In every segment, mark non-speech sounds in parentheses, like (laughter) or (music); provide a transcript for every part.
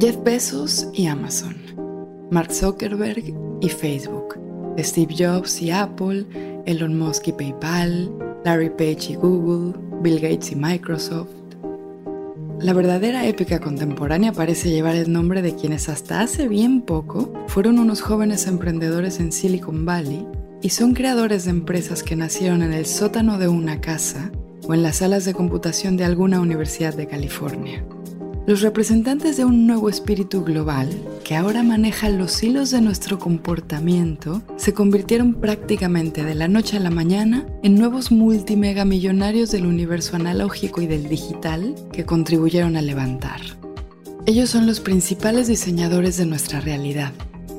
Jeff Bezos y Amazon, Mark Zuckerberg y Facebook, Steve Jobs y Apple, Elon Musk y PayPal, Larry Page y Google, Bill Gates y Microsoft. La verdadera épica contemporánea parece llevar el nombre de quienes hasta hace bien poco fueron unos jóvenes emprendedores en Silicon Valley y son creadores de empresas que nacieron en el sótano de una casa o en las salas de computación de alguna universidad de California. Los representantes de un nuevo espíritu global, que ahora maneja los hilos de nuestro comportamiento, se convirtieron prácticamente de la noche a la mañana en nuevos multimegamillonarios del universo analógico y del digital que contribuyeron a levantar. Ellos son los principales diseñadores de nuestra realidad,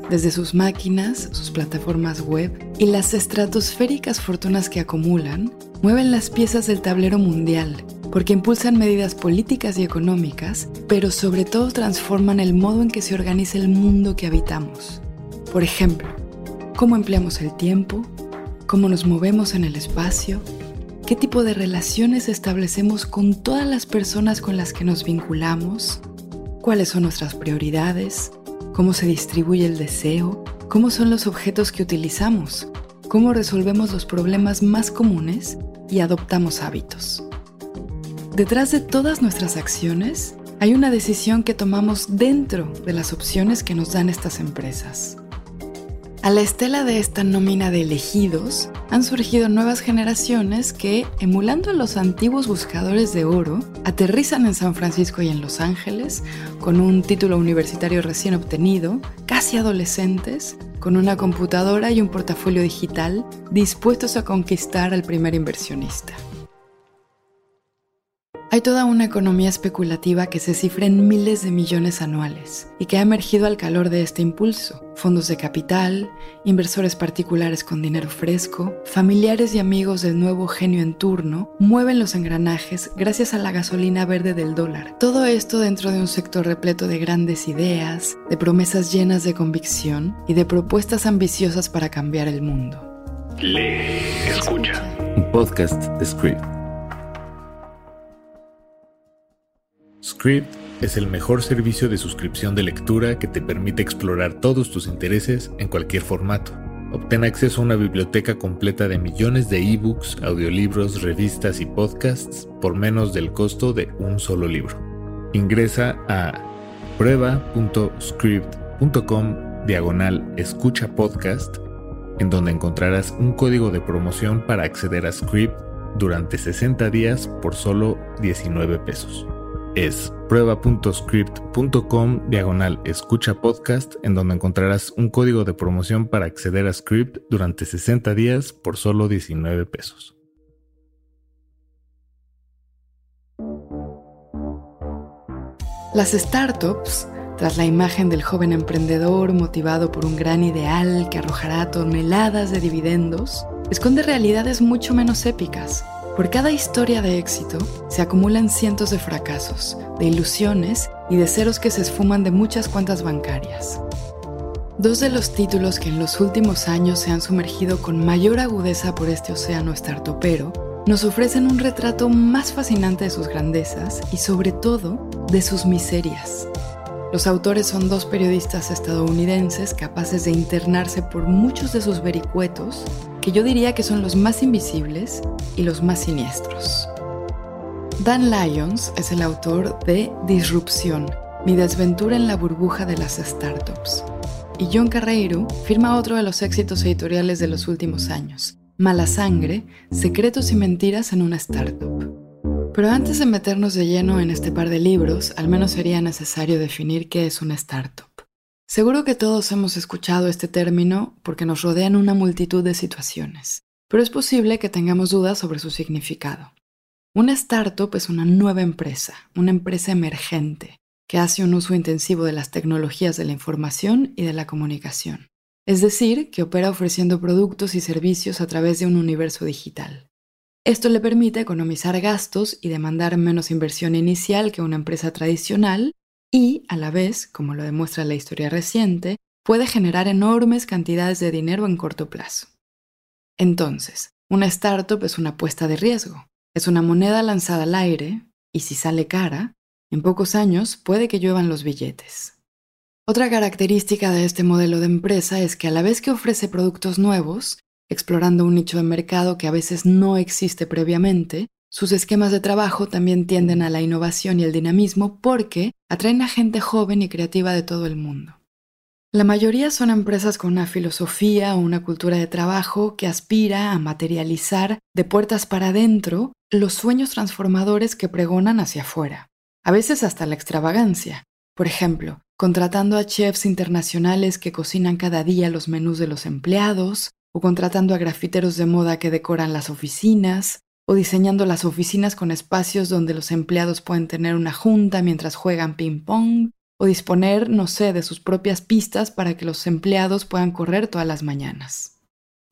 desde sus máquinas, sus plataformas web y las estratosféricas fortunas que acumulan, mueven las piezas del tablero mundial porque impulsan medidas políticas y económicas, pero sobre todo transforman el modo en que se organiza el mundo que habitamos. Por ejemplo, cómo empleamos el tiempo, cómo nos movemos en el espacio, qué tipo de relaciones establecemos con todas las personas con las que nos vinculamos, cuáles son nuestras prioridades, cómo se distribuye el deseo, cómo son los objetos que utilizamos, cómo resolvemos los problemas más comunes y adoptamos hábitos. Detrás de todas nuestras acciones hay una decisión que tomamos dentro de las opciones que nos dan estas empresas. A la estela de esta nómina de elegidos, han surgido nuevas generaciones que, emulando a los antiguos buscadores de oro, aterrizan en San Francisco y en Los Ángeles con un título universitario recién obtenido, casi adolescentes, con una computadora y un portafolio digital dispuestos a conquistar al primer inversionista. Hay toda una economía especulativa que se cifra en miles de millones anuales y que ha emergido al calor de este impulso. Fondos de capital, inversores particulares con dinero fresco, familiares y amigos del nuevo genio en turno mueven los engranajes gracias a la gasolina verde del dólar. Todo esto dentro de un sector repleto de grandes ideas, de promesas llenas de convicción y de propuestas ambiciosas para cambiar el mundo. Lee, escucha. Un podcast de Script. Script es el mejor servicio de suscripción de lectura que te permite explorar todos tus intereses en cualquier formato. Obtén acceso a una biblioteca completa de millones de ebooks, audiolibros, revistas y podcasts por menos del costo de un solo libro. Ingresa a prueba.script.com diagonal escucha podcast en donde encontrarás un código de promoción para acceder a Script durante 60 días por solo 19 pesos es prueba.script.com diagonal escucha podcast en donde encontrarás un código de promoción para acceder a Script durante 60 días por solo 19 pesos. Las startups, tras la imagen del joven emprendedor motivado por un gran ideal que arrojará toneladas de dividendos, esconde realidades mucho menos épicas por cada historia de éxito se acumulan cientos de fracasos, de ilusiones y de ceros que se esfuman de muchas cuentas bancarias. Dos de los títulos que en los últimos años se han sumergido con mayor agudeza por este océano startupero nos ofrecen un retrato más fascinante de sus grandezas y sobre todo de sus miserias. Los autores son dos periodistas estadounidenses capaces de internarse por muchos de sus vericuetos, que yo diría que son los más invisibles y los más siniestros. Dan Lyons es el autor de Disrupción, mi desventura en la burbuja de las startups. Y John Carreiro firma otro de los éxitos editoriales de los últimos años, Mala Sangre, Secretos y Mentiras en una Startup. Pero antes de meternos de lleno en este par de libros, al menos sería necesario definir qué es una startup. Seguro que todos hemos escuchado este término porque nos rodean una multitud de situaciones, pero es posible que tengamos dudas sobre su significado. Una startup es una nueva empresa, una empresa emergente, que hace un uso intensivo de las tecnologías de la información y de la comunicación. Es decir, que opera ofreciendo productos y servicios a través de un universo digital. Esto le permite economizar gastos y demandar menos inversión inicial que una empresa tradicional y, a la vez, como lo demuestra la historia reciente, puede generar enormes cantidades de dinero en corto plazo. Entonces, una startup es una apuesta de riesgo. Es una moneda lanzada al aire y si sale cara, En pocos años puede que lluevan los billetes. Otra característica de este modelo de empresa es que a la vez que ofrece productos nuevos, explorando un nicho de mercado que a veces no existe previamente, sus esquemas de trabajo también tienden a la innovación y el dinamismo porque atraen a gente joven y creativa de todo el mundo. La mayoría son empresas con una filosofía o una cultura de trabajo que aspira a materializar de puertas para adentro los sueños transformadores que pregonan hacia afuera, a veces hasta la extravagancia. Por ejemplo, contratando a chefs internacionales que cocinan cada día los menús de los empleados, o contratando a grafiteros de moda que decoran las oficinas, o diseñando las oficinas con espacios donde los empleados pueden tener una junta mientras juegan ping-pong, o disponer, no sé, de sus propias pistas para que los empleados puedan correr todas las mañanas.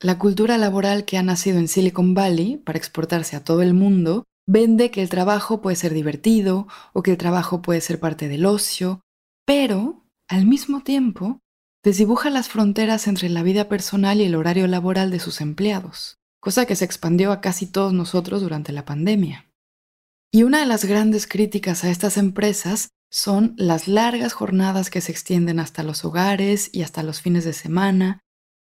La cultura laboral que ha nacido en Silicon Valley para exportarse a todo el mundo vende que el trabajo puede ser divertido o que el trabajo puede ser parte del ocio, pero, al mismo tiempo, desdibuja las fronteras entre la vida personal y el horario laboral de sus empleados, cosa que se expandió a casi todos nosotros durante la pandemia. Y una de las grandes críticas a estas empresas son las largas jornadas que se extienden hasta los hogares y hasta los fines de semana,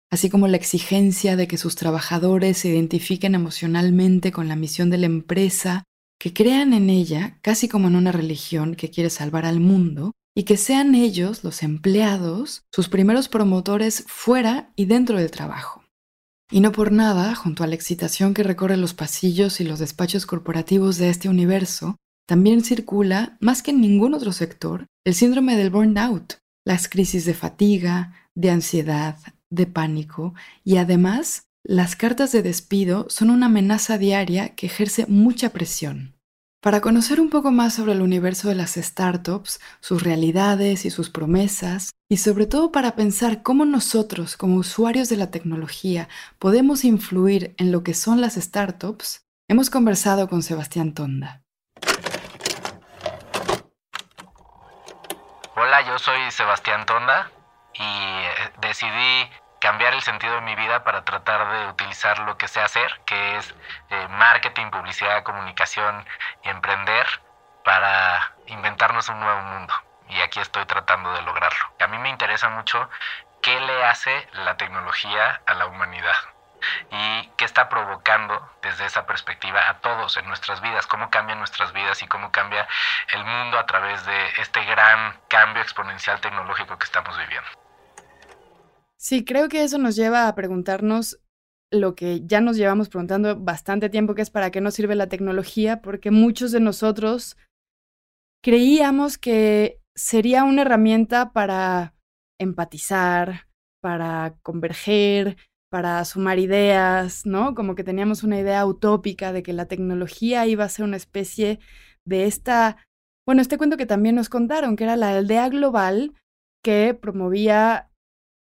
así como la exigencia de que sus trabajadores se identifiquen emocionalmente con la misión de la empresa, que crean en ella casi como en una religión que quiere salvar al mundo, y que sean ellos, los empleados, sus primeros promotores fuera y dentro del trabajo. Y no por nada, junto a la excitación que recorre los pasillos y los despachos corporativos de este universo, también circula, más que en ningún otro sector, el síndrome del burnout, las crisis de fatiga, de ansiedad, de pánico y además las cartas de despido son una amenaza diaria que ejerce mucha presión. Para conocer un poco más sobre el universo de las startups, sus realidades y sus promesas, y sobre todo para pensar cómo nosotros, como usuarios de la tecnología, podemos influir en lo que son las startups, hemos conversado con Sebastián Tonda. Hola, yo soy Sebastián Tonda y eh, decidí cambiar el sentido de mi vida para tratar de utilizar lo que sé hacer, que es eh, marketing, publicidad, comunicación y emprender para inventarnos un nuevo mundo. Y aquí estoy tratando de lograrlo. A mí me interesa mucho qué le hace la tecnología a la humanidad y qué está provocando desde esa perspectiva a todos en nuestras vidas, cómo cambian nuestras vidas y cómo cambia el mundo a través de este gran cambio exponencial tecnológico que estamos viviendo. Sí, creo que eso nos lleva a preguntarnos lo que ya nos llevamos preguntando bastante tiempo, que es para qué nos sirve la tecnología, porque muchos de nosotros creíamos que sería una herramienta para empatizar, para converger, para sumar ideas, ¿no? Como que teníamos una idea utópica de que la tecnología iba a ser una especie de esta, bueno, este cuento que también nos contaron, que era la aldea global que promovía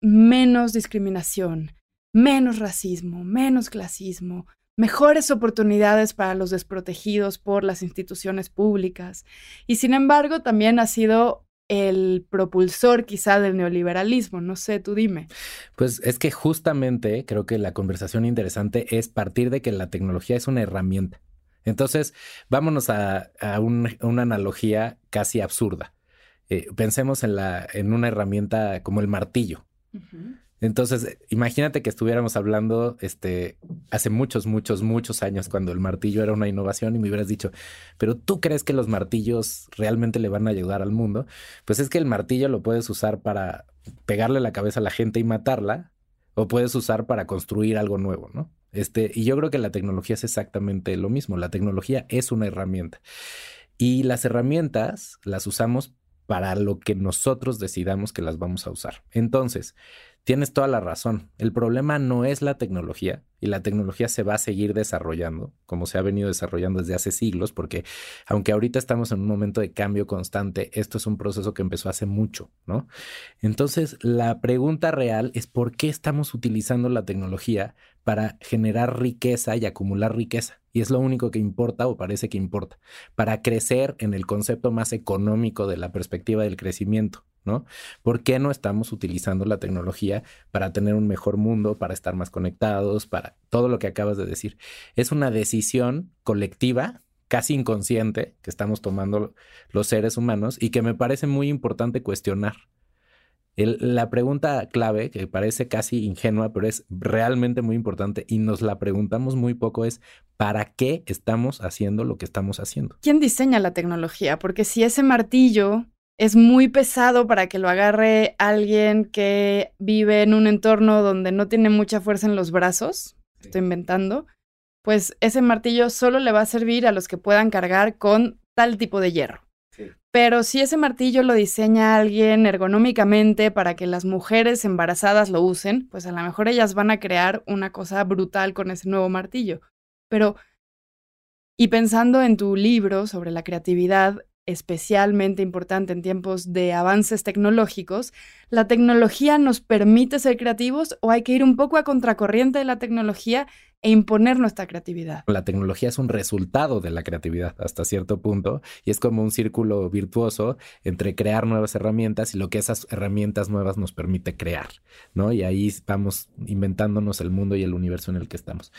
menos discriminación, menos racismo, menos clasismo, mejores oportunidades para los desprotegidos por las instituciones públicas. Y sin embargo, también ha sido el propulsor quizá del neoliberalismo. No sé, tú dime. Pues es que justamente creo que la conversación interesante es partir de que la tecnología es una herramienta. Entonces, vámonos a, una analogía casi absurda. Eh, pensemos en, la, en una herramienta como el martillo. Entonces, imagínate que estuviéramos hablando este, hace muchos, muchos, muchos años cuando el martillo era una innovación y me hubieras dicho, pero tú crees que los martillos realmente le van a ayudar al mundo? Pues es que el martillo lo puedes usar para pegarle la cabeza a la gente y matarla, o puedes usar para construir algo nuevo, ¿no? Este, y yo creo que la tecnología es exactamente lo mismo. La tecnología es una herramienta. Y las herramientas las usamos para lo que nosotros decidamos que las vamos a usar. Entonces, Tienes toda la razón. El problema no es la tecnología y la tecnología se va a seguir desarrollando como se ha venido desarrollando desde hace siglos, porque aunque ahorita estamos en un momento de cambio constante, esto es un proceso que empezó hace mucho, ¿no? Entonces, la pregunta real es por qué estamos utilizando la tecnología para generar riqueza y acumular riqueza. Y es lo único que importa o parece que importa, para crecer en el concepto más económico de la perspectiva del crecimiento. ¿no? ¿Por qué no estamos utilizando la tecnología para tener un mejor mundo, para estar más conectados, para todo lo que acabas de decir? Es una decisión colectiva casi inconsciente que estamos tomando los seres humanos y que me parece muy importante cuestionar. La pregunta clave, que parece casi ingenua, pero es realmente muy importante y nos la preguntamos muy poco, es ¿para qué estamos haciendo lo que estamos haciendo? ¿Quién diseña la tecnología? Porque si ese martillo es muy pesado para que lo agarre alguien que vive en un entorno donde no tiene mucha fuerza en los brazos, estoy inventando, pues ese martillo solo le va a servir a los que puedan cargar con tal tipo de hierro. Pero si ese martillo lo diseña alguien ergonómicamente para que las mujeres embarazadas lo usen, pues a lo mejor ellas van a crear una cosa brutal con ese nuevo martillo. Pero, y pensando en tu libro sobre la creatividad, especialmente importante en tiempos de avances tecnológicos, ¿la tecnología nos permite ser creativos o hay que ir un poco a contracorriente de la tecnología e imponer nuestra creatividad? La tecnología es un resultado de la creatividad hasta cierto punto y es como un círculo virtuoso entre crear nuevas herramientas y lo que esas herramientas nuevas nos permite crear, ¿no? Y ahí vamos inventándonos el mundo y el universo en el que estamos.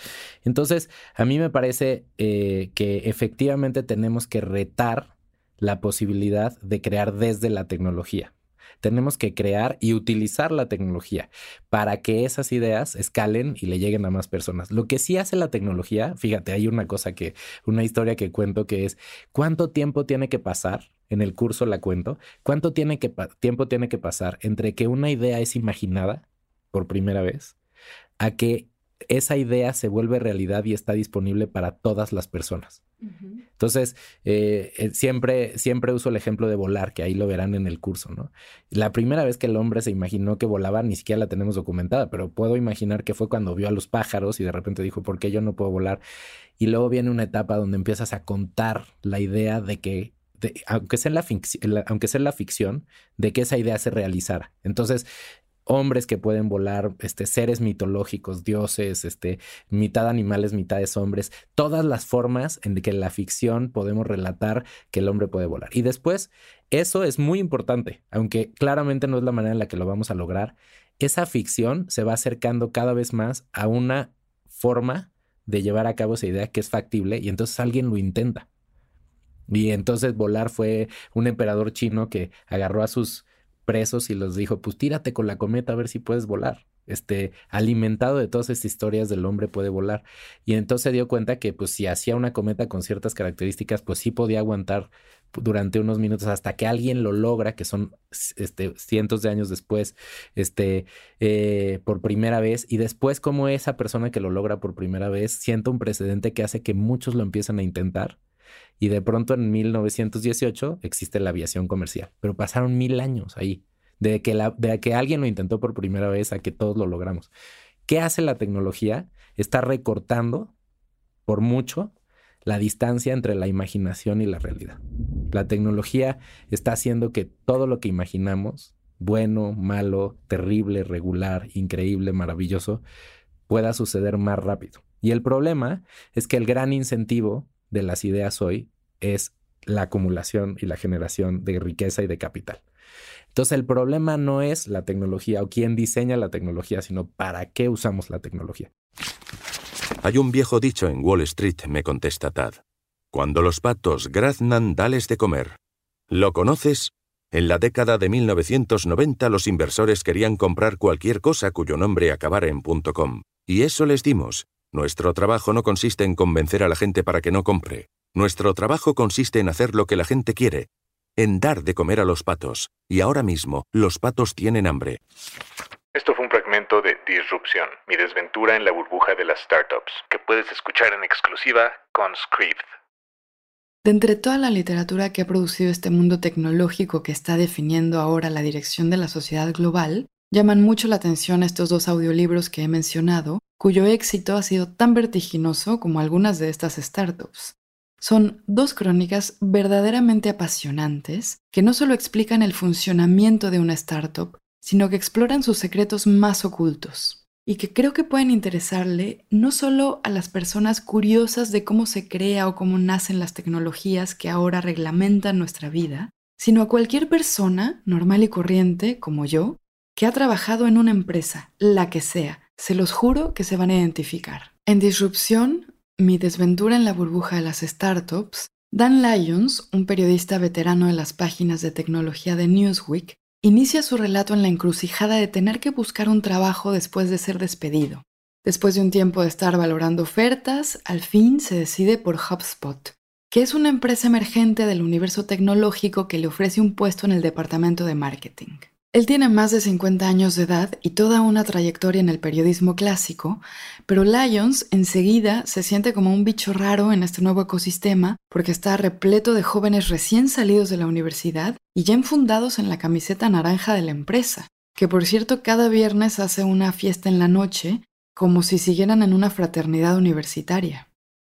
Entonces, a mí me parece eh, que efectivamente tenemos que retar la posibilidad de crear desde la tecnología. Tenemos que crear y utilizar la tecnología para que esas ideas escalen y le lleguen a más personas. Lo que sí hace la tecnología, fíjate, hay una cosa que, una historia que cuento que es cuánto tiempo tiene que pasar, en el curso la cuento, cuánto tiene que, tiempo tiene que pasar entre que una idea es imaginada por primera vez a que esa idea se vuelve realidad y está disponible para todas las personas. Entonces, eh, eh, siempre, siempre uso el ejemplo de volar, que ahí lo verán en el curso, ¿no? La primera vez que el hombre se imaginó que volaba, ni siquiera la tenemos documentada, pero puedo imaginar que fue cuando vio a los pájaros y de repente dijo, ¿por qué yo no puedo volar? Y luego viene una etapa donde empiezas a contar la idea de que aunque, sea la aunque sea en la ficción, de que esa idea se realizara. Entonces, hombres que pueden volar, este, seres mitológicos, dioses, este, mitad animales, mitades hombres, todas las formas en que la ficción podemos relatar que el hombre puede volar. Y después, eso es muy importante, aunque claramente no es la manera en la que lo vamos a lograr, esa ficción se va acercando cada vez más a una forma de llevar a cabo esa idea que es factible y entonces alguien lo intenta. Y entonces volar fue un emperador chino que agarró a sus presos y los dijo, pues tírate con la cometa a ver si puedes volar. Este, alimentado de todas estas historias del hombre puede volar. Y entonces se dio cuenta que pues si hacía una cometa con ciertas características, pues sí podía aguantar durante unos minutos hasta que alguien lo logra, que son este, cientos de años después, este, eh, por primera vez. Y después como esa persona que lo logra por primera vez sienta un precedente que hace que muchos lo empiecen a intentar y de pronto en 1918 existe la aviación comercial, pero pasaron mil años ahí, de que, la, que alguien lo intentó por primera vez a que todos lo logramos. ¿Qué hace la tecnología? Está recortando por mucho la distancia entre la imaginación y la realidad. La tecnología está haciendo que todo lo que imaginamos, bueno, malo, terrible, regular, increíble, maravilloso, pueda suceder más rápido. Y el problema es que el gran incentivo de las ideas hoy es la acumulación y la generación de riqueza y de capital. Entonces el problema no es la tecnología o quién diseña la tecnología, sino para qué usamos la tecnología. Hay un viejo dicho en Wall Street, me contesta Tad. Cuando los patos graznan, dales de comer. ¿Lo conoces? En la década de 1990 los inversores querían comprar cualquier cosa cuyo nombre acabara en .com. Y eso les dimos. Nuestro trabajo no consiste en convencer a la gente para que no compre. Nuestro trabajo consiste en hacer lo que la gente quiere, en dar de comer a los patos. Y ahora mismo, los patos tienen hambre. Esto fue un fragmento de Disrupción, mi desventura en la burbuja de las startups, que puedes escuchar en exclusiva con Script. De entre toda la literatura que ha producido este mundo tecnológico que está definiendo ahora la dirección de la sociedad global, llaman mucho la atención estos dos audiolibros que he mencionado, cuyo éxito ha sido tan vertiginoso como algunas de estas startups. Son dos crónicas verdaderamente apasionantes que no solo explican el funcionamiento de una startup, sino que exploran sus secretos más ocultos y que creo que pueden interesarle no solo a las personas curiosas de cómo se crea o cómo nacen las tecnologías que ahora reglamentan nuestra vida, sino a cualquier persona normal y corriente como yo que ha trabajado en una empresa, la que sea, se los juro que se van a identificar. En Disrupción Mi desventura en la burbuja de las startups, Dan Lyons, un periodista veterano de las páginas de tecnología de Newsweek, inicia su relato en la encrucijada de tener que buscar un trabajo después de ser despedido. Después de un tiempo de estar valorando ofertas, al fin se decide por HubSpot, que es una empresa emergente del universo tecnológico que le ofrece un puesto en el departamento de marketing. Él tiene más de 50 años de edad y toda una trayectoria en el periodismo clásico, pero Lyons enseguida se siente como un bicho raro en este nuevo ecosistema porque está repleto de jóvenes recién salidos de la universidad y ya enfundados en la camiseta naranja de la empresa, que por cierto cada viernes hace una fiesta en la noche como si siguieran en una fraternidad universitaria.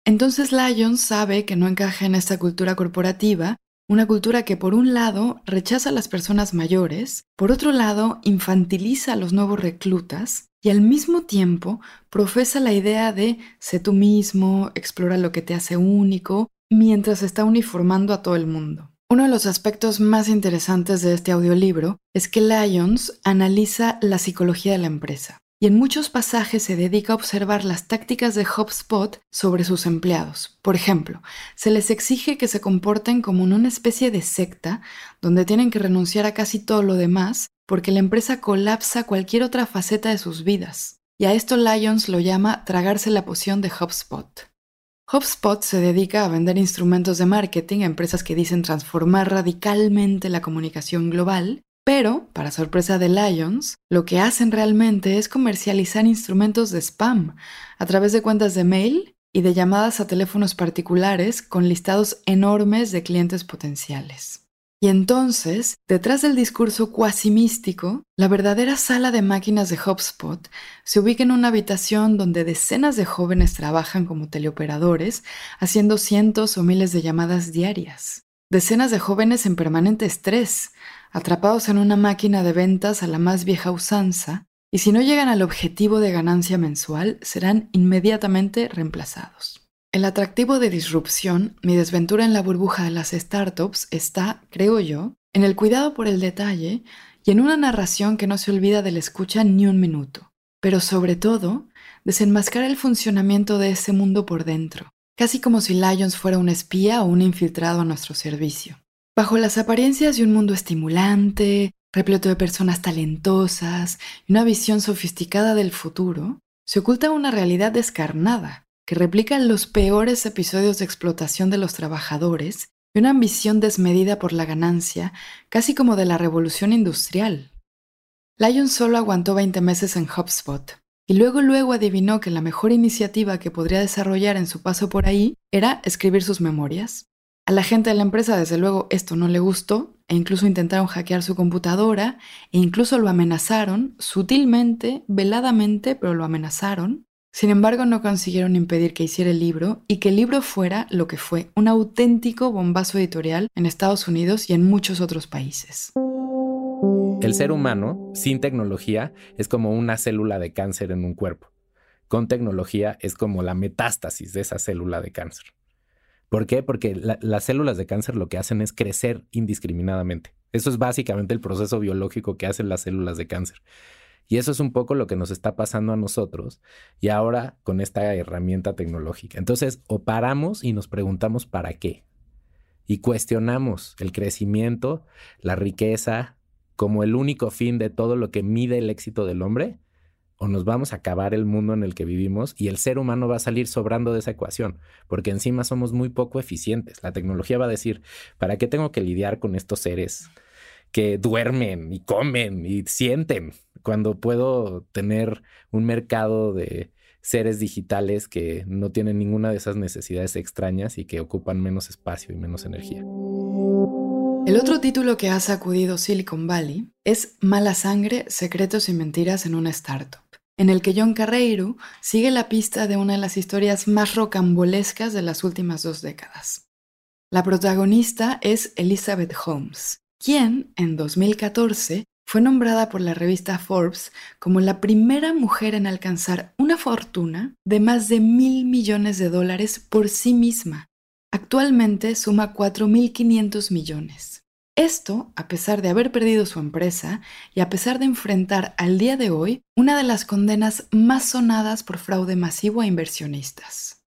Entonces Lyons sabe que no encaja en esta cultura corporativa una cultura que por un lado rechaza a las personas mayores, por otro lado infantiliza a los nuevos reclutas y al mismo tiempo profesa la idea de sé tú mismo, explora lo que te hace único, mientras está uniformando a todo el mundo. Uno de los aspectos más interesantes de este audiolibro es que Lyons analiza la psicología de la empresa y en muchos pasajes se dedica a observar las tácticas de HubSpot sobre sus empleados. Por ejemplo, se les exige que se comporten como en una especie de secta donde tienen que renunciar a casi todo lo demás porque la empresa colapsa cualquier otra faceta de sus vidas. Y a esto Lyons lo llama tragarse la poción de HubSpot. HubSpot se dedica a vender instrumentos de marketing a empresas que dicen transformar radicalmente la comunicación global pero, para sorpresa de Lions, lo que hacen realmente es comercializar instrumentos de spam a través de cuentas de mail y de llamadas a teléfonos particulares con listados enormes de clientes potenciales. Y entonces, detrás del discurso cuasi místico, la verdadera sala de máquinas de HubSpot se ubica en una habitación donde decenas de jóvenes trabajan como teleoperadores, haciendo cientos o miles de llamadas diarias. Decenas de jóvenes en permanente estrés, atrapados en una máquina de ventas a la más vieja usanza, y si no llegan al objetivo de ganancia mensual, serán inmediatamente reemplazados. El atractivo de disrupción, mi desventura en la burbuja de las startups, está, creo yo, en el cuidado por el detalle y en una narración que no se olvida de la escucha ni un minuto, pero sobre todo, desenmascara el funcionamiento de ese mundo por dentro, casi como si Lions fuera un espía o un infiltrado a nuestro servicio. Bajo las apariencias de un mundo estimulante, repleto de personas talentosas y una visión sofisticada del futuro, se oculta una realidad descarnada que replica los peores episodios de explotación de los trabajadores y una ambición desmedida por la ganancia, casi como de la revolución industrial. Lyon solo aguantó 20 meses en HubSpot y luego luego adivinó que la mejor iniciativa que podría desarrollar en su paso por ahí era escribir sus memorias. A la gente de la empresa, desde luego, esto no le gustó e incluso intentaron hackear su computadora e incluso lo amenazaron, sutilmente, veladamente, pero lo amenazaron. Sin embargo, no consiguieron impedir que hiciera el libro y que el libro fuera lo que fue, un auténtico bombazo editorial en Estados Unidos y en muchos otros países. El ser humano, sin tecnología, es como una célula de cáncer en un cuerpo. Con tecnología es como la metástasis de esa célula de cáncer. ¿Por qué? Porque las células de cáncer lo que hacen es crecer indiscriminadamente. Eso es básicamente el proceso biológico que hacen las células de cáncer. Y eso es un poco lo que nos está pasando a nosotros y ahora con esta herramienta tecnológica. Entonces, o paramos y nos preguntamos para qué. Y cuestionamos el crecimiento, la riqueza, como el único fin de todo lo que mide el éxito del hombre, o nos vamos a acabar el mundo en el que vivimos y el ser humano va a salir sobrando de esa ecuación, porque encima somos muy poco eficientes. La tecnología va a decir, ¿para qué tengo que lidiar con estos seres que duermen y comen y sienten cuando puedo tener un mercado de seres digitales que no tienen ninguna de esas necesidades extrañas y que ocupan menos espacio y menos energía? El otro título que ha sacudido Silicon Valley es Mala sangre, secretos y mentiras en una startup en el que John Carreiro sigue la pista de una de las historias más rocambolescas de las últimas dos décadas. La protagonista es Elizabeth Holmes, quien en 2014 fue nombrada por la revista Forbes como la primera mujer en alcanzar una fortuna de más de mil millones de dólares por sí misma. Actualmente suma 4.500 millones. Esto a pesar de haber perdido su empresa y a pesar de enfrentar al día de hoy una de las condenas más sonadas por fraude masivo a inversionistas.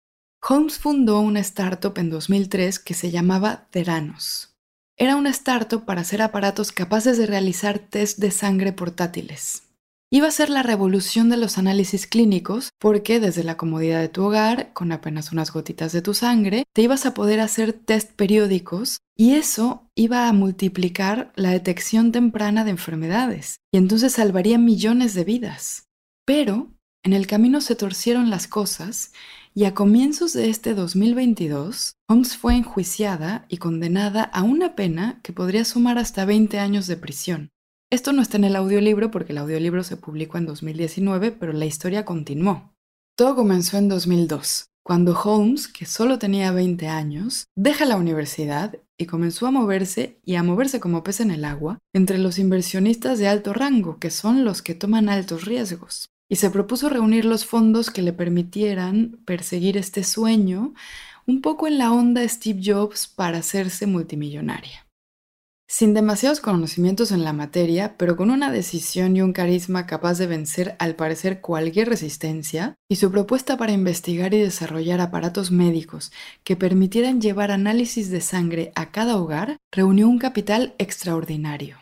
Holmes fundó una startup en 2003 que se llamaba Theranos. Era una startup para hacer aparatos capaces de realizar test de sangre portátiles. Iba a ser la revolución de los análisis clínicos porque desde la comodidad de tu hogar, con apenas unas gotitas de tu sangre, te ibas a poder hacer test periódicos y eso iba a multiplicar la detección temprana de enfermedades y entonces salvaría millones de vidas. Pero en el camino se torcieron las cosas y a comienzos de este 2022, Holmes fue enjuiciada y condenada a una pena que podría sumar hasta 20 años de prisión. Esto no está en el audiolibro porque el audiolibro se publicó en 2019, pero la historia continuó. Todo comenzó en 2002, cuando Holmes, que solo tenía 20 años, deja la universidad y comenzó a moverse y a moverse como pez en el agua entre los inversionistas de alto rango, que son los que toman altos riesgos. Y se propuso reunir los fondos que le permitieran perseguir este sueño, un poco en la onda Steve Jobs para hacerse multimillonaria. Sin demasiados conocimientos en la materia, pero con una decisión y un carisma capaz de vencer al parecer cualquier resistencia, y su propuesta para investigar y desarrollar aparatos médicos que permitieran llevar análisis de sangre a cada hogar, reunió un capital extraordinario.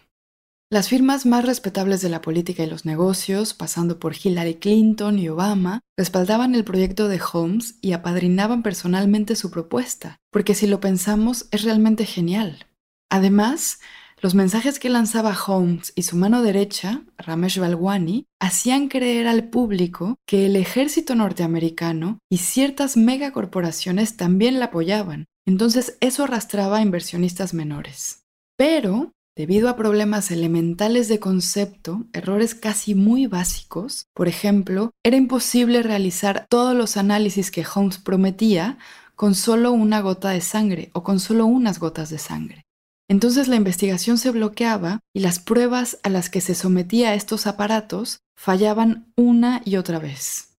Las firmas más respetables de la política y los negocios, pasando por Hillary Clinton y Obama, respaldaban el proyecto de Holmes y apadrinaban personalmente su propuesta, porque si lo pensamos es realmente genial. Además, los mensajes que lanzaba Holmes y su mano derecha, Ramesh Balwani, hacían creer al público que el ejército norteamericano y ciertas megacorporaciones también la apoyaban. Entonces eso arrastraba a inversionistas menores. Pero, debido a problemas elementales de concepto, errores casi muy básicos, por ejemplo, era imposible realizar todos los análisis que Holmes prometía con solo una gota de sangre o con solo unas gotas de sangre. Entonces la investigación se bloqueaba y las pruebas a las que se sometía estos aparatos fallaban una y otra vez.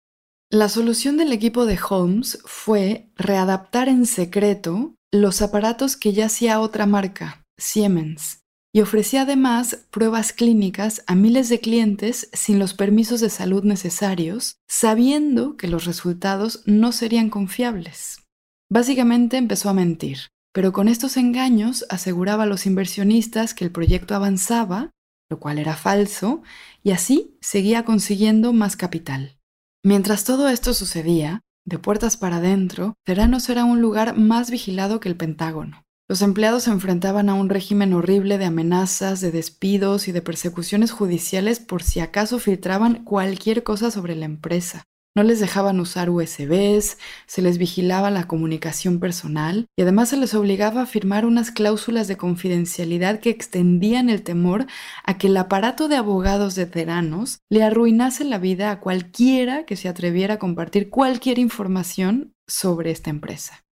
La solución del equipo de Holmes fue readaptar en secreto los aparatos que ya hacía otra marca, Siemens, y ofrecía además pruebas clínicas a miles de clientes sin los permisos de salud necesarios, sabiendo que los resultados no serían confiables. Básicamente empezó a mentir pero con estos engaños aseguraba a los inversionistas que el proyecto avanzaba, lo cual era falso, y así seguía consiguiendo más capital. Mientras todo esto sucedía, de puertas para adentro, Theranos era un lugar más vigilado que el Pentágono. Los empleados se enfrentaban a un régimen horrible de amenazas, de despidos y de persecuciones judiciales por si acaso filtraban cualquier cosa sobre la empresa. No les dejaban usar USBs, se les vigilaba la comunicación personal y además se les obligaba a firmar unas cláusulas de confidencialidad que extendían el temor a que el aparato de abogados de Teranos le arruinase la vida a cualquiera que se atreviera a compartir cualquier información sobre esta empresa.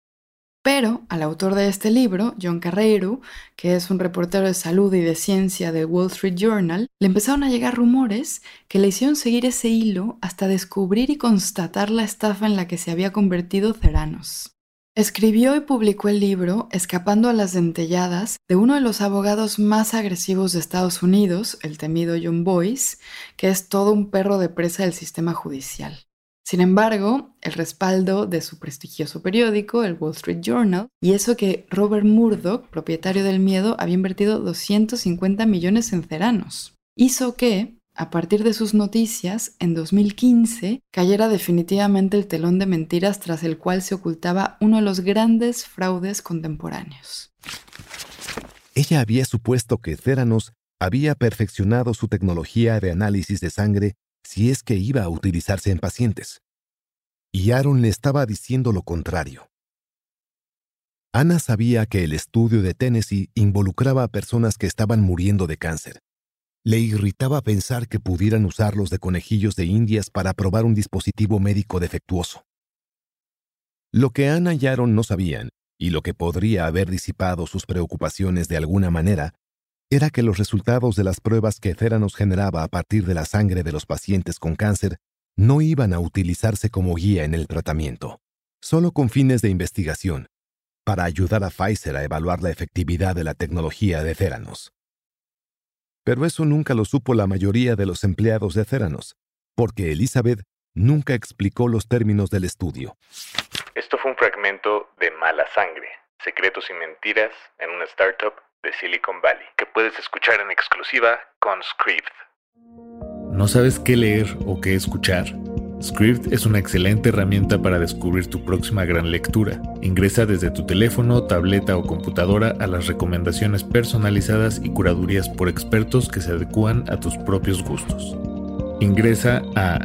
Pero al autor de este libro, John Carreiro, que es un reportero de salud y de ciencia del Wall Street Journal, le empezaron a llegar rumores que le hicieron seguir ese hilo hasta descubrir y constatar la estafa en la que se había convertido Ceranos. Escribió y publicó el libro Escapando a las dentelladas de uno de los abogados más agresivos de Estados Unidos, el temido John Boyce, que es todo un perro de presa del sistema judicial. Sin embargo, el respaldo de su prestigioso periódico, el Wall Street Journal, y eso que Robert Murdoch, propietario del miedo, había invertido 250 millones en ceranos, hizo que, a partir de sus noticias, en 2015 cayera definitivamente el telón de mentiras tras el cual se ocultaba uno de los grandes fraudes contemporáneos. Ella había supuesto que Theranos había perfeccionado su tecnología de análisis de sangre si es que iba a utilizarse en pacientes. Y Aaron le estaba diciendo lo contrario. Ana sabía que el estudio de Tennessee involucraba a personas que estaban muriendo de cáncer. Le irritaba pensar que pudieran usarlos de conejillos de indias para probar un dispositivo médico defectuoso. Lo que Ana y Aaron no sabían, y lo que podría haber disipado sus preocupaciones de alguna manera, era que los resultados de las pruebas que Theranos generaba a partir de la sangre de los pacientes con cáncer no iban a utilizarse como guía en el tratamiento, solo con fines de investigación, para ayudar a Pfizer a evaluar la efectividad de la tecnología de Theranos. Pero eso nunca lo supo la mayoría de los empleados de Theranos, porque Elizabeth nunca explicó los términos del estudio. Esto fue un fragmento de Mala Sangre, Secretos y Mentiras en una startup de Silicon Valley, que puedes escuchar en exclusiva con Script. ¿No sabes qué leer o qué escuchar? Script es una excelente herramienta para descubrir tu próxima gran lectura. Ingresa desde tu teléfono, tableta o computadora a las recomendaciones personalizadas y curadurías por expertos que se adecúan a tus propios gustos. Ingresa a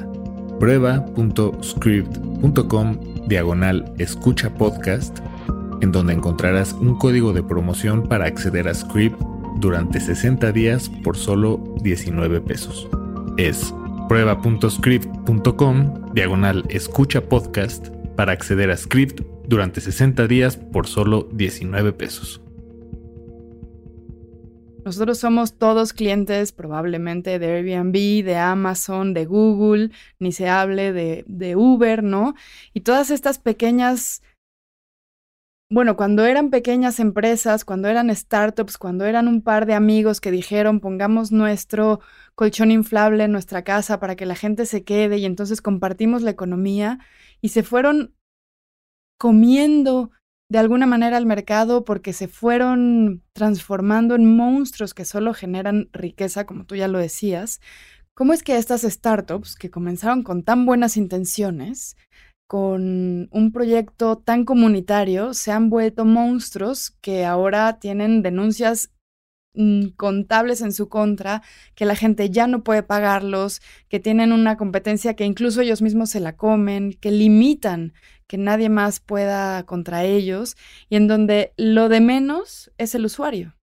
prueba.script.com diagonal escucha podcast, en donde encontrarás un código de promoción para acceder a Script durante 60 días por solo 19 pesos. Es prueba.script.com diagonal escucha podcast para acceder a Script durante 60 días por solo 19 pesos. Nosotros somos todos clientes probablemente de Airbnb, de Amazon, de Google, ni se hable de, de Uber, ¿no? Y todas estas pequeñas bueno, cuando eran pequeñas empresas, cuando eran startups, cuando eran un par de amigos que dijeron pongamos nuestro colchón inflable en nuestra casa para que la gente se quede y entonces compartimos la economía y se fueron comiendo de alguna manera al mercado porque se fueron transformando en monstruos que solo generan riqueza, como tú ya lo decías. ¿Cómo es que estas startups que comenzaron con tan buenas intenciones con un proyecto tan comunitario se han vuelto monstruos que ahora tienen denuncias contables en su contra, que la gente ya no puede pagarlos, que tienen una competencia que incluso ellos mismos se la comen, que limitan que nadie más pueda contra ellos y en donde lo de menos es el usuario.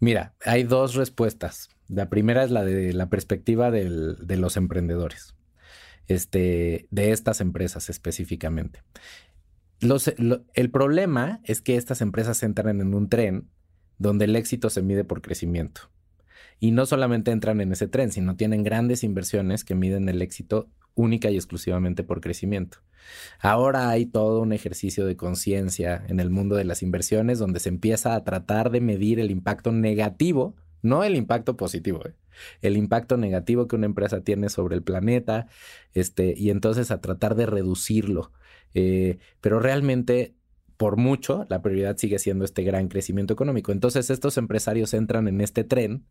Mira, hay dos respuestas. La primera es la de la perspectiva de los emprendedores este, de estas empresas específicamente. el problema es que estas empresas entran en un tren donde el éxito se mide por crecimiento. Y no solamente entran en ese tren, sino tienen grandes inversiones que miden el éxito única y exclusivamente por crecimiento. Ahora hay todo un ejercicio de conciencia en el mundo de las inversiones donde se empieza a tratar de medir el impacto negativo, no el impacto positivo. ¿eh? el impacto negativo que una empresa tiene sobre el planeta, este, y entonces a tratar de reducirlo. Eh, pero realmente, por mucho, la prioridad sigue siendo este gran crecimiento económico. Entonces, estos empresarios entran en este tren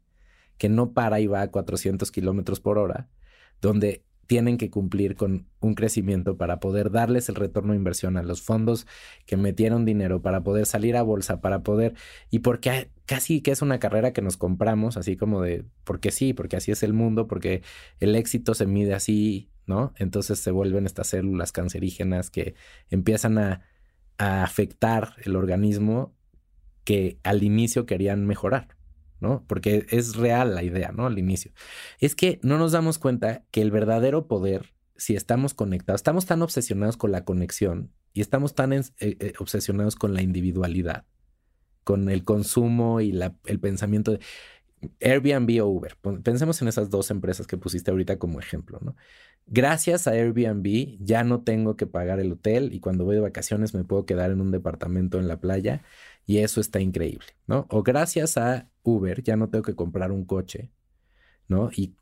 que no para y va a 400 kilómetros por hora, donde tienen que cumplir con un crecimiento para poder darles el retorno de inversión a los fondos que metieron dinero, para poder salir a bolsa, para poder, y porque casi que es una carrera que nos compramos, así como de, porque sí, porque así es el mundo, porque el éxito se mide así, ¿no? Entonces se vuelven estas células cancerígenas que empiezan a, afectar el organismo que al inicio querían mejorar. ¿no? Porque es real la idea, ¿no? Al inicio. Es que no nos damos cuenta que el verdadero poder, si estamos conectados, estamos tan obsesionados con la conexión y estamos tan eh, eh, obsesionados con la individualidad, con el consumo y el pensamiento de Airbnb o Uber. Pensemos en esas dos empresas que pusiste ahorita como ejemplo, ¿no? Gracias a Airbnb ya no tengo que pagar el hotel y cuando voy de vacaciones me puedo quedar en un departamento en la playa y eso está increíble, ¿no? O gracias a Uber ya no tengo que comprar un coche, ¿no? Y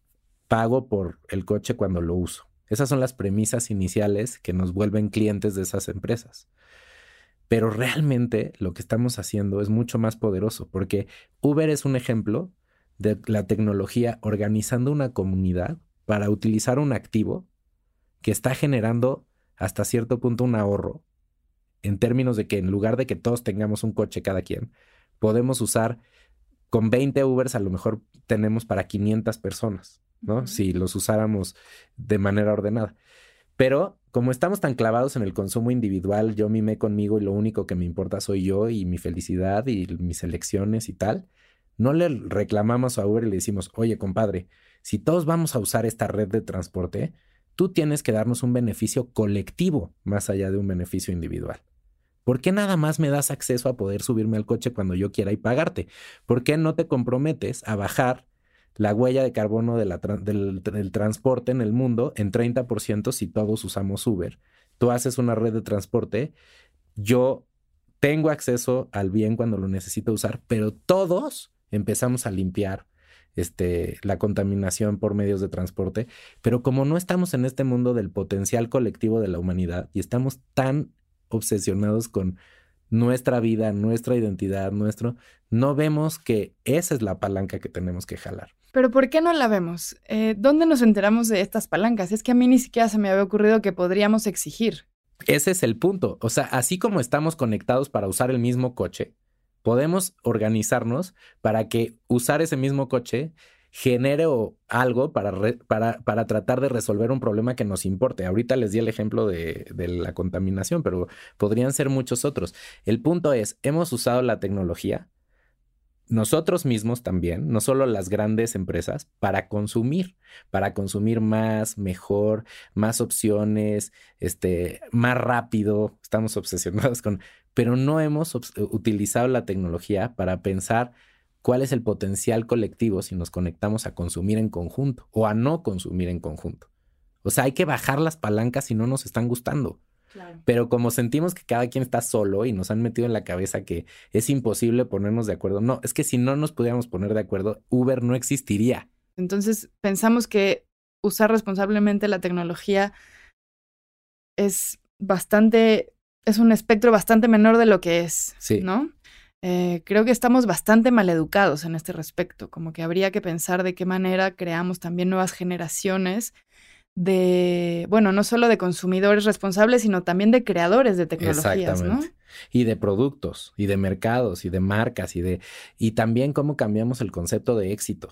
pago por el coche cuando lo uso. Esas son las premisas iniciales que nos vuelven clientes de esas empresas. Pero realmente lo que estamos haciendo es mucho más poderoso porque Uber es un ejemplo de la tecnología organizando una comunidad para utilizar un activo que está generando hasta cierto punto un ahorro en términos de que en lugar de que todos tengamos un coche cada quien, podemos usar con 20 Ubers a lo mejor tenemos para 500 personas, ¿no? Si los usáramos de manera ordenada. Pero como estamos tan clavados en el consumo individual, yo mimé conmigo y lo único que me importa soy yo y mi felicidad y mis elecciones y tal, no le reclamamos a Uber y le decimos, oye, compadre, si todos vamos a usar esta red de transporte, tú tienes que darnos un beneficio colectivo más allá de un beneficio individual. ¿Por qué nada más me das acceso a poder subirme al coche cuando yo quiera y pagarte? ¿Por qué no te comprometes a bajar la huella de carbono del, del, transporte en el mundo en 30% si todos usamos Uber? Tú haces una red de transporte, yo tengo acceso al bien cuando lo necesito usar, pero todos empezamos a limpiar este, la contaminación por medios de transporte, pero como no estamos en este mundo del potencial colectivo de la humanidad y estamos tan obsesionados con nuestra vida, nuestra identidad, nuestro, no vemos que esa es la palanca que tenemos que jalar. Pero ¿por qué no la vemos? Eh, ¿Dónde nos enteramos de estas palancas? Es que a mí ni siquiera se me había ocurrido que podríamos exigir. Ese es el punto. O sea, así como estamos conectados para usar el mismo coche, podemos organizarnos para que usar ese mismo coche genere algo para, para, para, tratar de resolver un problema que nos importe. Ahorita les di el ejemplo de, de, la contaminación, pero podrían ser muchos otros. El punto es, hemos usado la tecnología, nosotros mismos también, no solo las grandes empresas, para consumir, para consumir más, mejor, más opciones, este, más rápido. Estamos (laughs) obsesionados con, pero no hemos utilizado la tecnología para pensar cuál es el potencial colectivo si nos conectamos a consumir en conjunto o a no consumir en conjunto. O sea, hay que bajar las palancas si no nos están gustando. Pero como sentimos que cada quien está solo y nos han metido en la cabeza que es imposible ponernos de acuerdo, no, es que si no nos pudiéramos poner de acuerdo, Uber no existiría. Entonces, pensamos que usar responsablemente la tecnología es bastante, es un espectro bastante menor de lo que es, sí. ¿no? Eh, creo que estamos bastante maleducados en este respecto, como que habría que pensar de qué manera creamos también nuevas generaciones de, bueno, no solo de consumidores responsables, sino también de creadores de tecnologías, ¿no? Y de productos, y de mercados, y de marcas, y de, y también cómo cambiamos el concepto de éxito.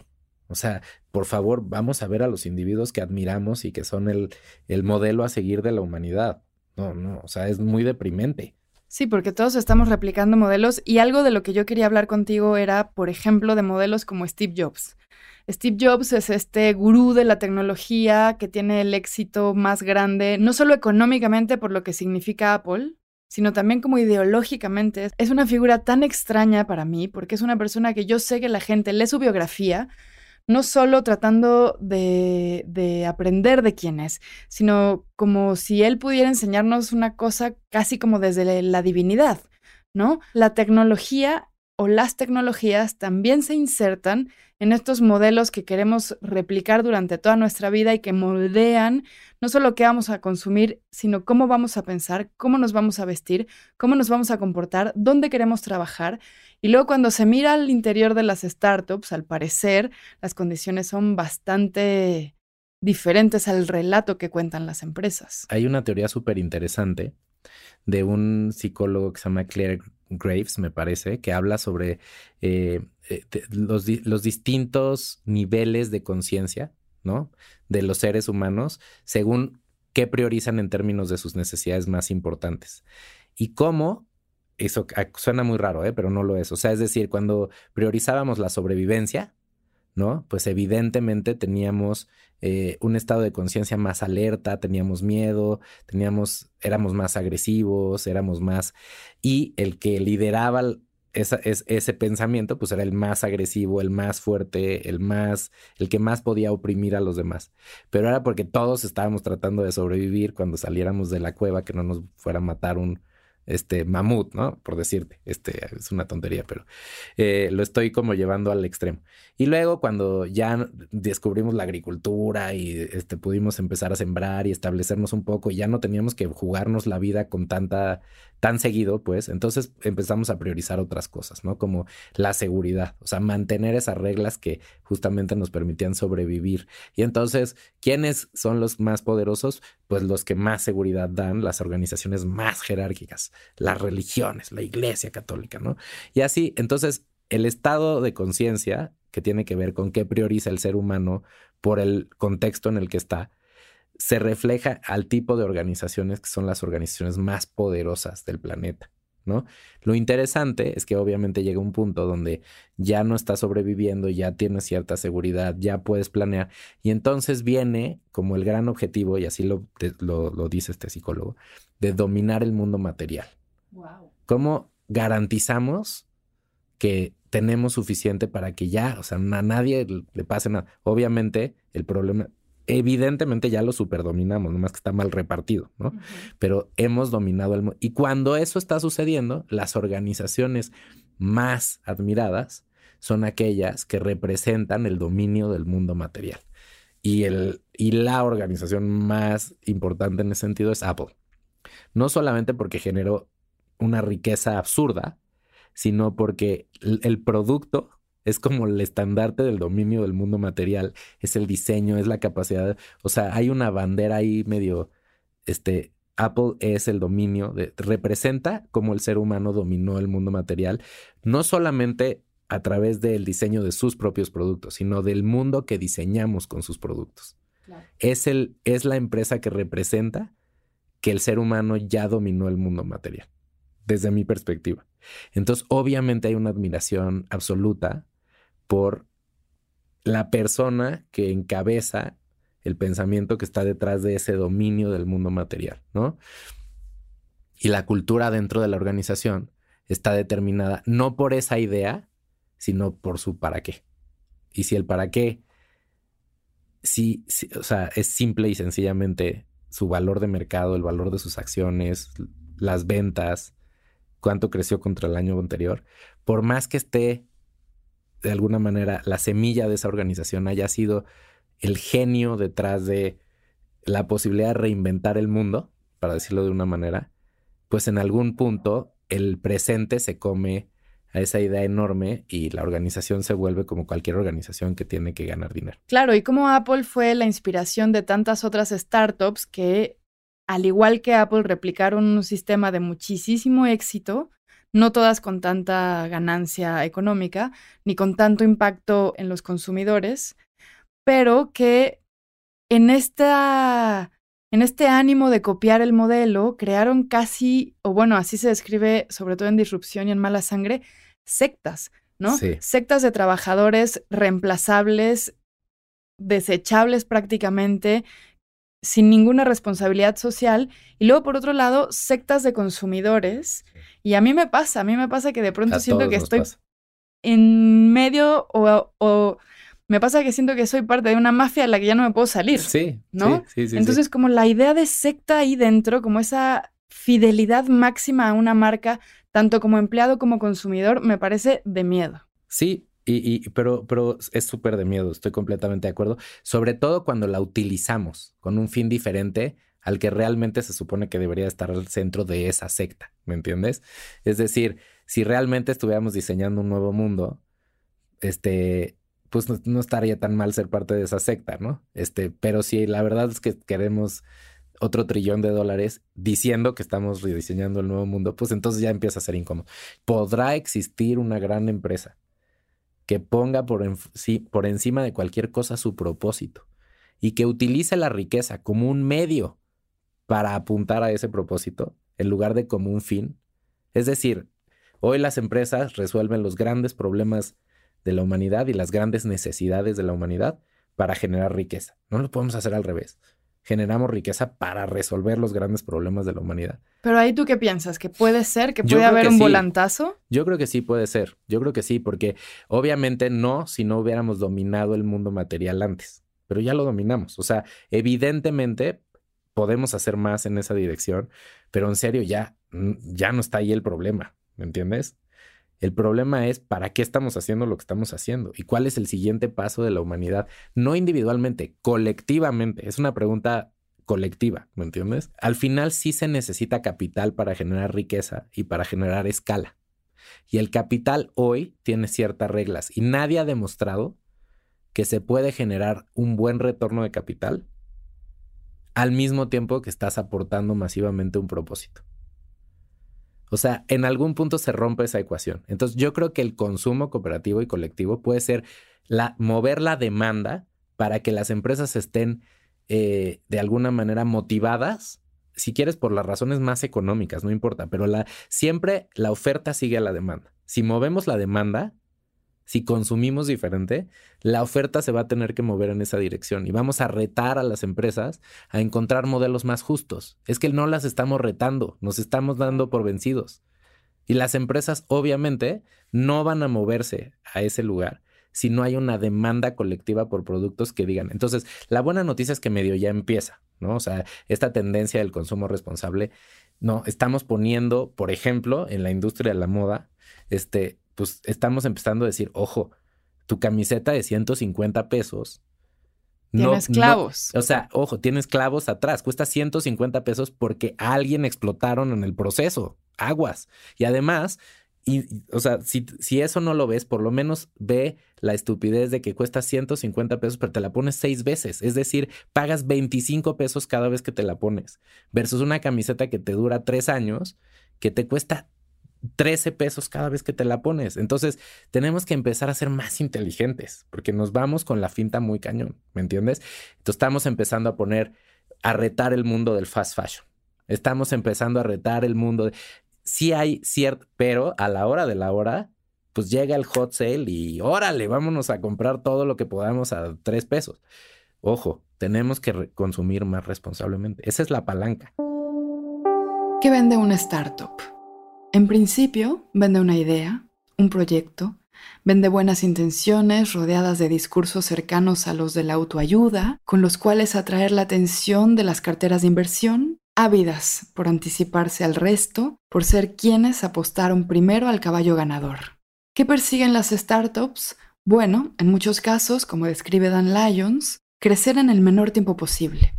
O sea, por favor, vamos a ver a los individuos que admiramos y que son el, el modelo a seguir de la humanidad. No, no, o sea, es muy deprimente. Sí, porque todos estamos replicando modelos y algo de lo que yo quería hablar contigo era, por ejemplo, de modelos como Steve Jobs. Steve Jobs es este gurú de la tecnología que tiene el éxito más grande, no solo económicamente por lo que significa Apple, sino también como ideológicamente. Es una figura tan extraña para mí porque es una persona que yo sé que la gente lee su biografía, no solo tratando de, de, aprender de quién es, sino como si él pudiera enseñarnos una cosa casi como desde la divinidad, ¿no? La tecnología o las tecnologías también se insertan en estos modelos que queremos replicar durante toda nuestra vida y que moldean no solo qué vamos a consumir, sino cómo vamos a pensar, cómo nos vamos a vestir, cómo nos vamos a comportar, dónde queremos trabajar. Y luego cuando se mira al interior de las startups, al parecer, las condiciones son bastante diferentes al relato que cuentan las empresas. Hay una teoría súper interesante de un psicólogo que se llama Claire Graves, me parece, que habla sobre eh, eh, los, los, distintos niveles de conciencia, ¿no? De los seres humanos, según qué priorizan en términos de sus necesidades más importantes. Y cómo, eso suena muy raro, ¿eh? pero no lo es. O sea, es decir, cuando priorizábamos la sobrevivencia, ¿no? Pues evidentemente teníamos eh, un estado de conciencia más alerta, teníamos miedo, teníamos, éramos más agresivos, éramos más... Y el que lideraba esa, ese pensamiento, pues era el más agresivo, el más fuerte, el más, el que más podía oprimir a los demás. Pero era porque todos estábamos tratando de sobrevivir cuando saliéramos de la cueva, que no nos fuera a matar un, este mamut, ¿no? Por decirte, este es una tontería, pero eh, lo estoy como llevando al extremo. Y luego cuando ya descubrimos la agricultura y este, pudimos empezar a sembrar y establecernos un poco ya no teníamos que jugarnos la vida con tanta, tan seguido, pues entonces empezamos a priorizar otras cosas, ¿no? Como la seguridad, o sea, mantener esas reglas que justamente nos permitían sobrevivir. Y entonces, ¿quiénes son los más poderosos? Pues los que más seguridad dan, las organizaciones más jerárquicas las religiones, la iglesia católica, ¿no? Y así, entonces, el estado de conciencia, que tiene que ver con qué prioriza el ser humano por el contexto en el que está, se refleja al tipo de organizaciones que son las organizaciones más poderosas del planeta. ¿no? Lo interesante es que obviamente llega un punto donde ya no estás sobreviviendo, ya tienes cierta seguridad, ya puedes planear y entonces viene como el gran objetivo, y así lo, lo, dice este psicólogo, de dominar el mundo material. Wow. ¿Cómo garantizamos que tenemos suficiente para que ya, o sea, a nadie le pase nada? Obviamente el problema, evidentemente ya lo superdominamos, nomás que está mal repartido, ¿no? Pero hemos dominado el mundo. Y cuando eso está sucediendo, las organizaciones más admiradas son aquellas que representan el dominio del mundo material. Y, el, y la organización más importante en ese sentido es Apple. No solamente porque generó una riqueza absurda, sino porque el producto es como el estandarte del dominio del mundo material, es el diseño, es la capacidad, o sea, hay una bandera ahí medio, este, Apple es el dominio, de, representa cómo el ser humano dominó el mundo material, no solamente a través del diseño de sus propios productos, sino del mundo que diseñamos con sus productos. Es, el, es la empresa que representa que el ser humano ya dominó el mundo material, desde mi perspectiva. Entonces, obviamente hay una admiración absoluta por la persona que encabeza el pensamiento que está detrás de ese dominio del mundo material, ¿no? Y la cultura dentro de la organización está determinada no por esa idea, sino por su para qué. Y si el para qué, sí, o sea, es simple y sencillamente su valor de mercado, el valor de sus acciones, las ventas, cuánto creció contra el año anterior, por más que esté de alguna manera la semilla de esa organización haya sido el genio detrás de la posibilidad de reinventar el mundo, para decirlo de una manera, pues en algún punto el presente se come a esa idea enorme y la organización se vuelve como cualquier organización que tiene que ganar dinero. Claro, y como Apple fue la inspiración de tantas otras startups que, al igual que Apple, replicaron un sistema de muchísimo éxito, no todas con tanta ganancia económica, ni con tanto impacto en los consumidores, pero que en esta en este ánimo de copiar el modelo, crearon casi, o bueno, así se describe sobre todo en Disrupción y en Mala Sangre, sectas, ¿no? Sectas de trabajadores reemplazables, desechables prácticamente, sin ninguna responsabilidad social. Y luego, por otro lado, sectas de consumidores. Y a mí me pasa, a mí me pasa que de pronto siento que estoy en medio o me pasa que siento que soy parte de una mafia de la que ya no me puedo salir. Sí. ¿No? Sí, sí, Entonces, como la idea de secta ahí dentro, como esa fidelidad máxima a una marca, tanto como empleado como consumidor, me parece de miedo. Sí, y, pero, pero es súper de miedo, estoy completamente de acuerdo. Sobre todo cuando la utilizamos con un fin diferente al que realmente se supone que debería estar al centro de esa secta, ¿me entiendes? Es decir, si realmente estuviéramos diseñando un nuevo mundo, este, pues no, estaría tan mal ser parte de esa secta, ¿no? Este, pero si la verdad es que queremos otro trillón de dólares diciendo que estamos rediseñando el nuevo mundo, pues entonces ya empieza a ser incómodo. Podrá existir una gran empresa que ponga por, encima de cualquier cosa su propósito y que utilice la riqueza como un medio para apuntar a ese propósito en lugar de como un fin. Es decir, hoy las empresas resuelven los grandes problemas de la humanidad y las grandes necesidades de la humanidad para generar riqueza. No lo podemos hacer al revés. Generamos riqueza para resolver los grandes problemas de la humanidad. Pero ahí tú qué piensas, que puede ser, que puede haber un volantazo. Yo creo que sí puede ser. Yo creo que sí, porque obviamente no si no hubiéramos dominado el mundo material antes, pero ya lo dominamos. O sea, evidentemente podemos hacer más en esa dirección, pero en serio ya, ya no está ahí el problema, ¿me entiendes? El problema es para qué estamos haciendo lo que estamos haciendo y cuál es el siguiente paso de la humanidad, no individualmente, colectivamente. Es una pregunta colectiva, ¿me entiendes? Al final sí se necesita capital para generar riqueza y para generar escala. Y el capital hoy tiene ciertas reglas y nadie ha demostrado que se puede generar un buen retorno de capital al mismo tiempo que estás aportando masivamente un propósito. O sea, en algún punto se rompe esa ecuación. Entonces, yo creo que el consumo cooperativo y colectivo puede ser mover la demanda para que las empresas estén eh, de alguna manera motivadas, si quieres, por las razones más económicas, no importa, pero la, siempre la oferta sigue a la demanda. Si movemos la demanda, si consumimos diferente, la oferta se va a tener que mover en esa dirección y vamos a retar a las empresas a encontrar modelos más justos. Es que no las estamos retando, nos estamos dando por vencidos. Y las empresas obviamente no van a moverse a ese lugar si no hay una demanda colectiva por productos que digan. Entonces, la buena noticia es que medio ya empieza, ¿no? O sea, esta tendencia del consumo responsable, no, estamos poniendo, por ejemplo, en la industria de la moda, este, pues estamos empezando a decir, ojo, tu camiseta de 150 pesos. Tienes clavos. o sea, ojo, tienes clavos atrás. Cuesta 150 pesos porque alguien explotaron en el proceso. Aguas. Y además, y, o sea, si, si, eso no lo ves, por lo menos ve la estupidez de que cuesta 150 pesos, pero te la pones seis veces. Es decir, pagas 25 pesos cada vez que te la pones, versus una camiseta que te dura tres años, que te cuesta 13 pesos cada vez que te la pones. Entonces, tenemos que empezar a ser más inteligentes, porque nos vamos con la finta muy cañón, ¿me entiendes? Entonces, estamos empezando a poner, a retar el mundo del fast fashion. Estamos empezando a retar el mundo de sí hay cierto, pero a la hora de la hora, pues llega el hot sale y órale, vámonos a comprar todo lo que podamos a tres pesos. Ojo, tenemos que consumir más responsablemente. Esa es la palanca. ¿Qué vende una startup? En principio, vende una idea, un proyecto, vende buenas intenciones rodeadas de discursos cercanos a los de la autoayuda, con los cuales atraer la atención de las carteras de inversión ávidas por anticiparse al resto, por ser quienes apostaron primero al caballo ganador. ¿Qué persiguen las startups? Bueno, en muchos casos, como describe Dan Lyons, crecer en el menor tiempo posible,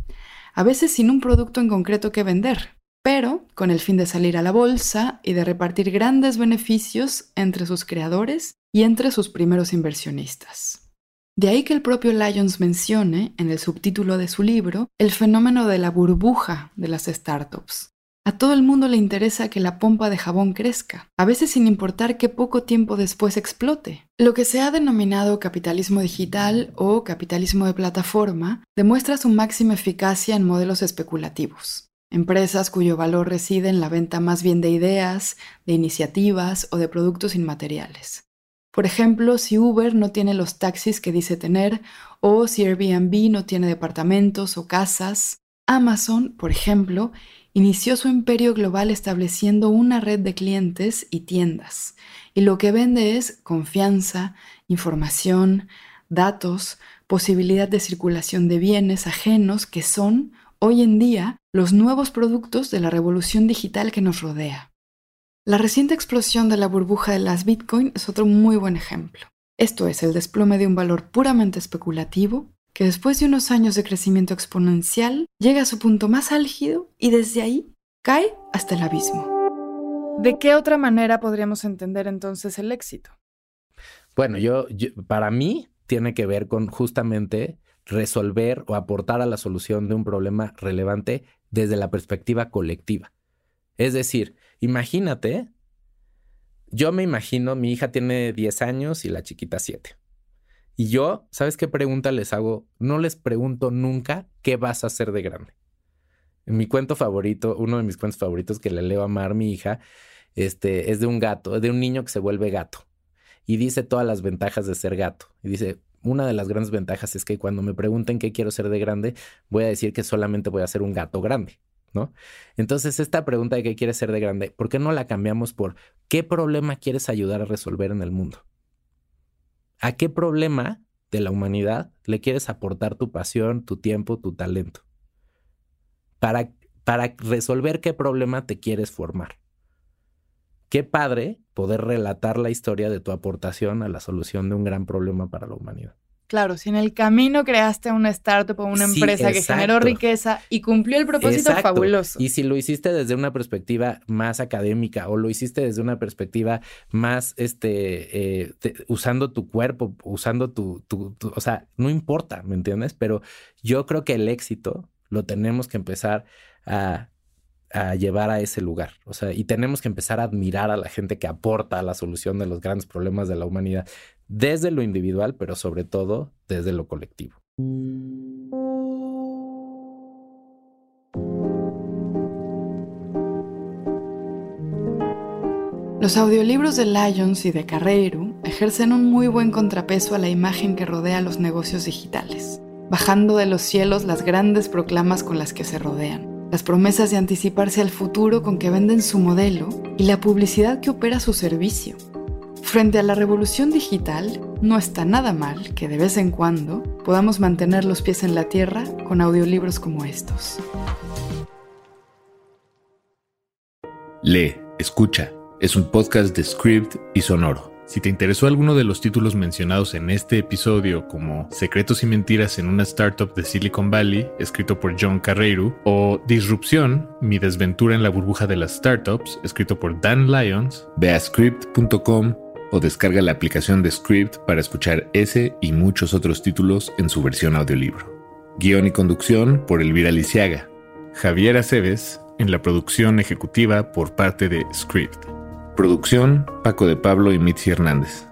a veces sin un producto en concreto que vender, pero con el fin de salir a la bolsa y de repartir grandes beneficios entre sus creadores y entre sus primeros inversionistas. De ahí que el propio Lyons mencione, en el subtítulo de su libro, el fenómeno de la burbuja de las startups. A todo el mundo le interesa que la pompa de jabón crezca, a veces sin importar qué poco tiempo después explote. Lo que se ha denominado capitalismo digital o capitalismo de plataforma demuestra su máxima eficacia en modelos especulativos. Empresas cuyo valor reside en la venta más bien de ideas, de iniciativas o de productos inmateriales. Por ejemplo, si Uber no tiene los taxis que dice tener, o si Airbnb no tiene departamentos o casas, Amazon, por ejemplo, inició su imperio global estableciendo una red de clientes y tiendas, y lo que vende es confianza, información, datos, posibilidad de circulación de bienes ajenos que son, hoy en día, los nuevos productos de la revolución digital que nos rodea. La reciente explosión de la burbuja de las Bitcoin es otro muy buen ejemplo. Esto es el desplome de un valor puramente especulativo que después de unos años de crecimiento exponencial llega a su punto más álgido y desde ahí cae hasta el abismo. ¿De qué otra manera podríamos entender entonces el éxito? Bueno, yo, para mí tiene que ver con justamente resolver o aportar a la solución de un problema relevante desde la perspectiva colectiva. Es decir, Imagínate, yo me imagino, mi hija tiene 10 años y la chiquita 7. Y yo, ¿sabes qué pregunta les hago? No les pregunto nunca qué vas a hacer de grande. Mi cuento favorito, uno de mis cuentos favoritos que le leo a Mar, mi hija, este, es de un gato, de un niño que se vuelve gato. Y dice todas las ventajas de ser gato. Y dice, una de las grandes ventajas es que cuando me pregunten qué quiero ser de grande, voy a decir que solamente voy a ser un gato grande. ¿no? Entonces, esta pregunta de qué quieres ser de grande, ¿por qué no la cambiamos por qué problema quieres ayudar a resolver en el mundo? ¿A qué problema de la humanidad le quieres aportar tu pasión, tu tiempo, tu talento? Para, para resolver qué problema te quieres formar. Qué padre poder relatar la historia de tu aportación a la solución de un gran problema para la humanidad. Claro, si en el camino creaste una startup o una empresa que generó riqueza y cumplió el propósito fabuloso. Y si lo hiciste desde una perspectiva más académica o lo hiciste desde una perspectiva más, este, eh, usando tu cuerpo, usando tu, tu, o sea, no importa, ¿me entiendes? Pero yo creo que el éxito lo tenemos que empezar a a llevar a ese lugar. O sea, y tenemos que empezar a admirar a la gente que aporta a la solución de los grandes problemas de la humanidad, desde lo individual, pero sobre todo desde lo colectivo. Los audiolibros de Lions y de Carreiro ejercen un muy buen contrapeso a la imagen que rodea los negocios digitales, bajando de los cielos las grandes proclamas con las que se rodean las promesas de anticiparse al futuro con que venden su modelo y la publicidad que opera su servicio. Frente a la revolución digital, no está nada mal que de vez en cuando podamos mantener los pies en la tierra con audiolibros como estos. Lee, escucha, es un podcast de Script y Sonoro. Si te interesó alguno de los títulos mencionados en este episodio, como Secretos y Mentiras en una Startup de Silicon Valley, escrito por John Carreiro, o Disrupción, Mi desventura en la burbuja de las startups, escrito por Dan Lyons, ve a script.com o descarga la aplicación de Script para escuchar ese y muchos otros títulos en su versión audiolibro. Guión y conducción por Elvira Lisiaga. Javier Aceves en la producción ejecutiva por parte de Script. Producción, Paco de Pablo y Mitzi Hernández.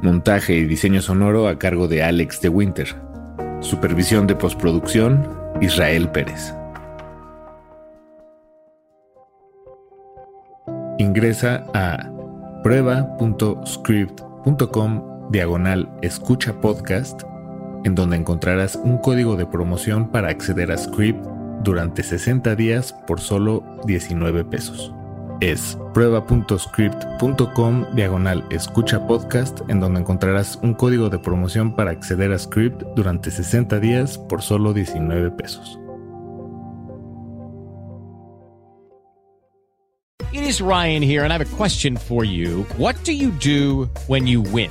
Montaje y diseño sonoro a cargo de Alex de Winter. Supervisión de postproducción, Israel Pérez. Ingresa a prueba.script.com diagonal escucha podcast, en donde encontrarás un código de promoción para acceder a Script durante 60 días por solo 19 pesos es prueba.script.com diagonal escucha podcast en donde encontrarás un código de promoción para acceder a Script durante 60 días por solo 19 pesos. It is Ryan here and I have a question for you. What do you do when you win?